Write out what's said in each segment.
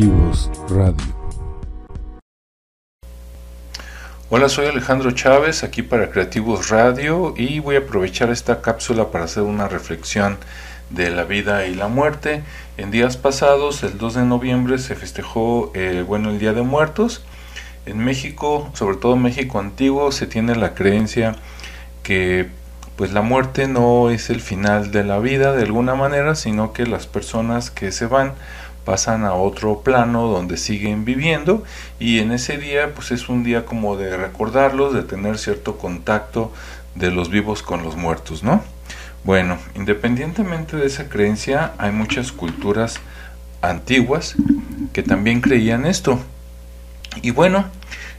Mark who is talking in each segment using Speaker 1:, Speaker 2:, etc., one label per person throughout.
Speaker 1: Radio.
Speaker 2: Hola, soy Alejandro Chávez, aquí para Creativos Radio y voy a aprovechar esta cápsula para hacer una reflexión de la vida y la muerte. En días pasados, el 2 de noviembre, se festejó eh, bueno, el Día de Muertos. En México, sobre todo en México antiguo, se tiene la creencia que pues la muerte no es el final de la vida de alguna manera, sino que las personas que se van pasan a otro plano donde siguen viviendo y en ese día pues es un día como de recordarlos, de tener cierto contacto de los vivos con los muertos, ¿no? Bueno, independientemente de esa creencia, hay muchas culturas antiguas que también creían esto. Y bueno,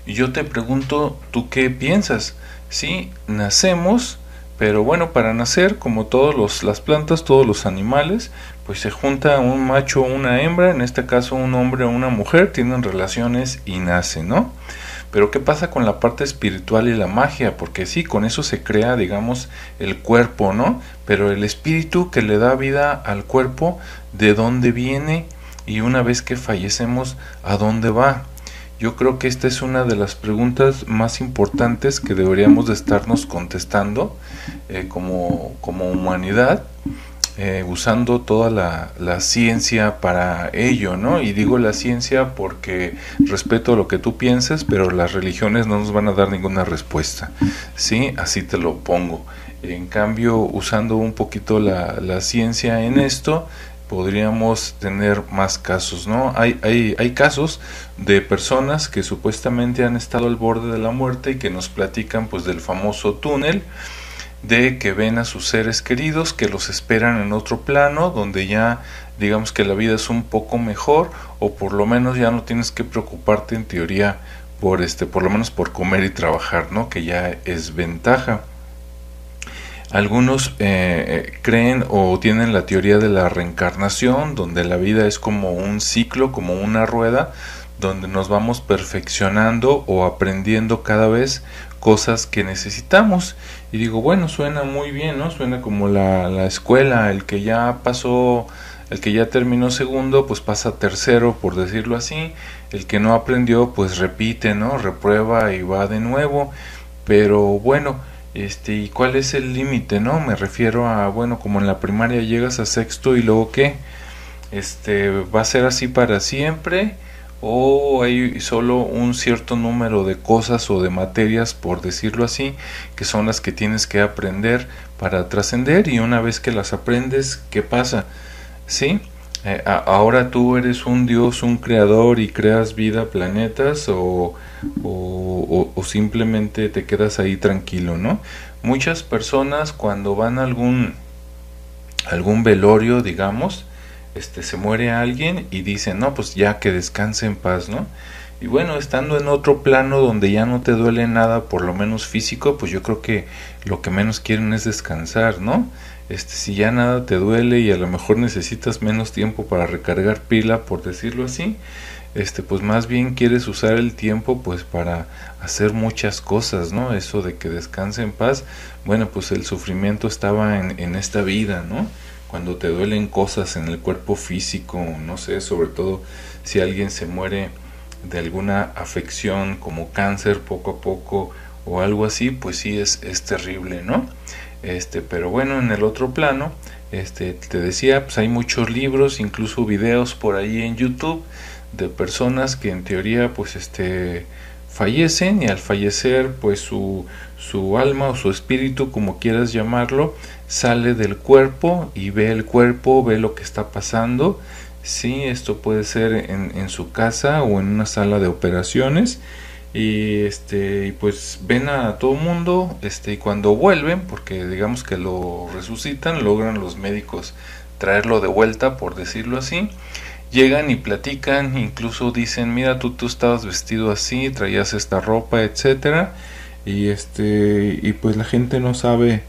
Speaker 2: yo te pregunto, ¿tú qué piensas? Si nacemos pero bueno, para nacer, como todas las plantas, todos los animales, pues se junta un macho o una hembra, en este caso un hombre o una mujer, tienen relaciones y nacen, ¿no? Pero ¿qué pasa con la parte espiritual y la magia? Porque sí, con eso se crea, digamos, el cuerpo, ¿no? Pero el espíritu que le da vida al cuerpo, ¿de dónde viene? Y una vez que fallecemos, ¿a dónde va? Yo creo que esta es una de las preguntas más importantes que deberíamos de estarnos contestando eh, como, como, humanidad, eh, usando toda la, la, ciencia para ello, ¿no? Y digo la ciencia porque respeto lo que tú pienses, pero las religiones no nos van a dar ninguna respuesta, ¿sí? Así te lo pongo. En cambio, usando un poquito la, la ciencia en esto, podríamos tener más casos, ¿no? Hay, hay, hay casos de personas que supuestamente han estado al borde de la muerte y que nos platican pues del famoso túnel de que ven a sus seres queridos que los esperan en otro plano donde ya digamos que la vida es un poco mejor o por lo menos ya no tienes que preocuparte en teoría por este por lo menos por comer y trabajar no que ya es ventaja algunos eh, eh, creen o tienen la teoría de la reencarnación, donde la vida es como un ciclo, como una rueda, donde nos vamos perfeccionando o aprendiendo cada vez cosas que necesitamos. Y digo, bueno, suena muy bien, ¿no? Suena como la, la escuela, el que ya pasó, el que ya terminó segundo, pues pasa tercero, por decirlo así. El que no aprendió, pues repite, ¿no? Reprueba y va de nuevo. Pero bueno, este, ¿y cuál es el límite, no? Me refiero a, bueno, como en la primaria llegas a sexto y luego qué? Este, ¿va a ser así para siempre? ¿O hay solo un cierto número de cosas o de materias, por decirlo así, que son las que tienes que aprender para trascender? Y una vez que las aprendes, ¿qué pasa? ¿Sí? Eh, ahora tú eres un dios, un creador y creas vida, planetas o, o, simplemente te quedas ahí tranquilo, ¿no? Muchas personas cuando van a algún, algún velorio, digamos, este, se muere alguien y dicen, no, pues ya que descanse en paz, ¿no? Y bueno, estando en otro plano donde ya no te duele nada, por lo menos físico, pues yo creo que lo que menos quieren es descansar, ¿no? este, si ya nada te duele y a lo mejor necesitas menos tiempo para recargar pila, por decirlo así, este, pues más bien quieres usar el tiempo pues para hacer muchas cosas, ¿no? Eso de que descanse en paz, bueno, pues el sufrimiento estaba en, en esta vida, ¿no? Cuando te duelen cosas en el cuerpo físico, no sé, sobre todo si alguien se muere de alguna afección como cáncer poco a poco o algo así, pues sí es, es terrible, ¿no? Este, pero bueno, en el otro plano, este, te decía, pues hay muchos libros, incluso videos por ahí en YouTube de personas que en teoría pues este fallecen y al fallecer pues su, su alma o su espíritu como quieras llamarlo sale del cuerpo y ve el cuerpo ve lo que está pasando sí esto puede ser en, su casa o en una sala de operaciones. Y este pues ven a todo mundo este y cuando vuelven porque digamos que lo resucitan logran los médicos traerlo de vuelta por decirlo así llegan y platican incluso dicen mira tú tú estabas vestido así traías esta ropa etcétera y este y pues la gente no sabe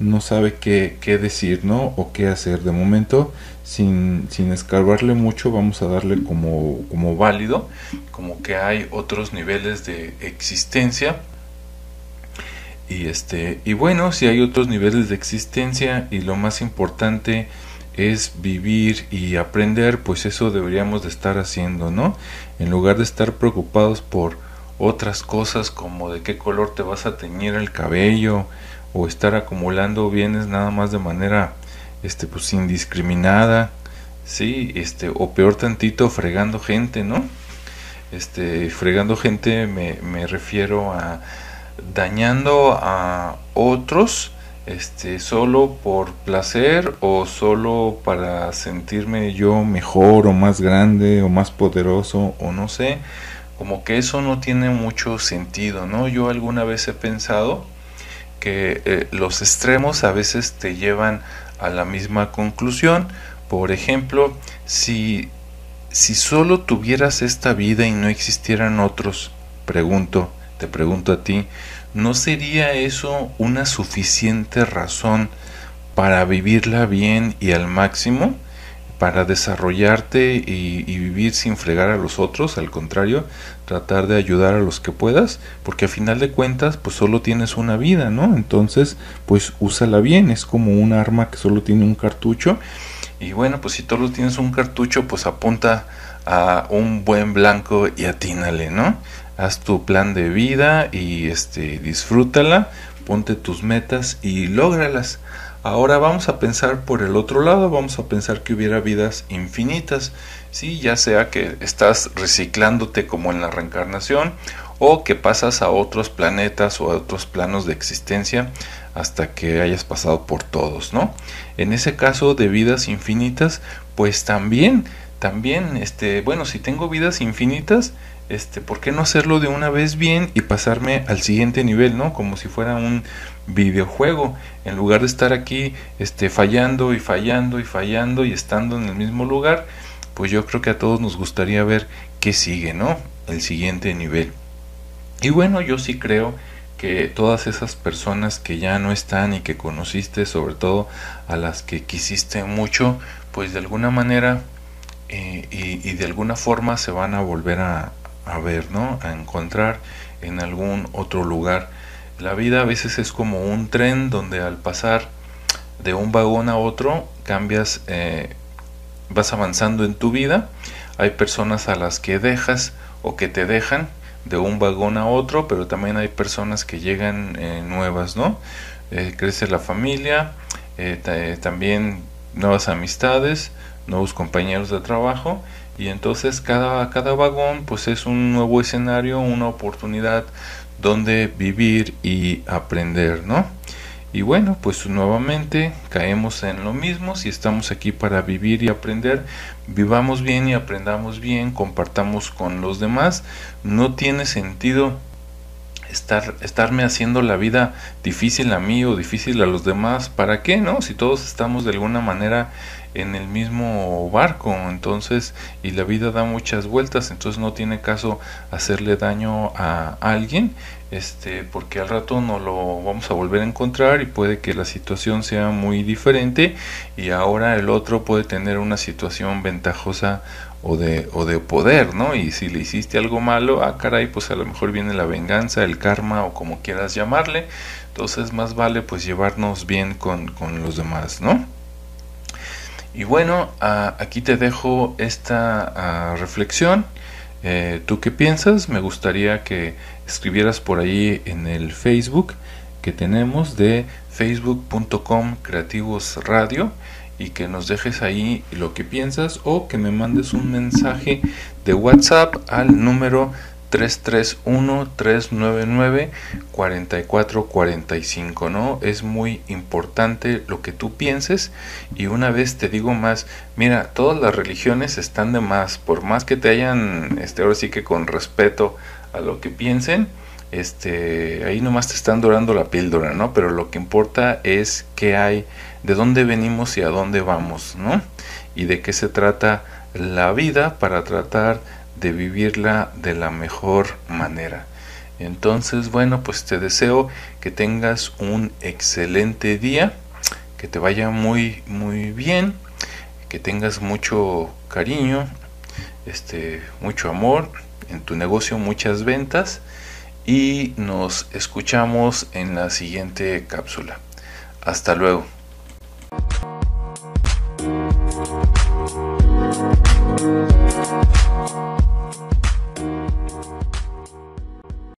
Speaker 2: no sabe qué, qué decir no o qué hacer de momento sin, sin escarbarle mucho, vamos a darle como, como válido, como que hay otros niveles de existencia. Y este, y bueno, si hay otros niveles de existencia, y lo más importante es vivir y aprender, pues eso deberíamos de estar haciendo, ¿no? En lugar de estar preocupados por otras cosas como de qué color te vas a teñir el cabello o estar acumulando bienes nada más de manera este pues indiscriminada, sí, este o peor tantito fregando gente, ¿no? Este fregando gente me, me refiero a dañando a otros este solo por placer o solo para sentirme yo mejor o más grande o más poderoso o no sé como que eso no tiene mucho sentido no yo alguna vez he pensado que eh, los extremos a veces te llevan a la misma conclusión por ejemplo si si solo tuvieras esta vida y no existieran otros pregunto te pregunto a ti ¿no sería eso una suficiente razón para vivirla bien y al máximo? Para desarrollarte y, vivir sin fregar a los otros, al contrario, tratar de ayudar a los que puedas, porque a final de cuentas, pues solo tienes una vida, ¿no? Entonces, pues úsala bien, es como un arma que solo tiene un cartucho, y bueno, pues si solo tienes un cartucho, pues apunta a un buen blanco y atínale, ¿no? haz tu plan de vida y este disfrútala, ponte tus metas y lógralas. Ahora vamos a pensar por el otro lado, vamos a pensar que hubiera vidas infinitas, sí, ya sea que estás reciclándote como en la reencarnación o que pasas a otros planetas o a otros planos de existencia hasta que hayas pasado por todos, ¿no? En ese caso de vidas infinitas, pues también también este, bueno, si tengo vidas infinitas, este, ¿por qué no hacerlo de una vez bien y pasarme al siguiente nivel, ¿no? Como si fuera un videojuego, en lugar de estar aquí este, fallando y fallando y fallando y estando en el mismo lugar, pues yo creo que a todos nos gustaría ver qué sigue, ¿no? El siguiente nivel. Y bueno, yo sí creo que todas esas personas que ya no están y que conociste, sobre todo a las que quisiste mucho, pues de alguna manera eh, y, de alguna forma se van a volver a, a ver, ¿no? A encontrar en algún otro lugar. La vida a veces es como un tren donde al pasar de un vagón a otro cambias, eh, vas avanzando en tu vida. Hay personas a las que dejas o que te dejan de un vagón a otro, pero también hay personas que llegan eh, nuevas, ¿no? Eh, crece la familia, también nuevas amistades, nuevos compañeros de trabajo y entonces cada, cada vagón pues es un nuevo escenario, una oportunidad donde vivir y aprender, ¿no? Y bueno, pues nuevamente caemos en lo mismo, si estamos aquí para vivir y aprender, vivamos bien y aprendamos bien, compartamos con los demás, no tiene sentido estar, estarme haciendo la vida difícil a mí o difícil a los demás, ¿para qué, no? Si todos estamos de alguna manera en el mismo barco, entonces, y la vida da muchas vueltas, entonces no tiene caso hacerle daño a alguien, este, porque al rato no lo vamos a volver a encontrar y puede que la situación sea muy diferente y ahora el otro puede tener una situación ventajosa o de, o de poder, ¿no? Y si le hiciste algo malo, ah, caray, pues a lo mejor viene la venganza, el karma o como quieras llamarle. Entonces más vale pues llevarnos bien con, con los demás, ¿no? Y bueno, ah, aquí te dejo esta ah, reflexión. Eh, ¿Tú qué piensas? Me gustaría que escribieras por ahí en el Facebook que tenemos de facebook.com creativos radio y que nos dejes ahí lo que piensas o que me mandes un mensaje de WhatsApp al número 331-399-4445, ¿no? Es muy importante lo que tú pienses y una vez te digo más, mira, todas las religiones están de más, por más que te hayan, este, ahora sí que con respeto a lo que piensen, este, ahí nomás te están dorando la píldora, ¿no? Pero lo que importa es qué hay, de dónde venimos y a dónde vamos, ¿no? Y de qué se trata la vida para tratar de vivirla de la mejor manera. Entonces, bueno, pues te deseo que tengas un excelente día, que te vaya muy muy bien, que tengas mucho cariño, este, mucho amor en tu negocio, muchas ventas y nos escuchamos en la siguiente cápsula. Hasta luego.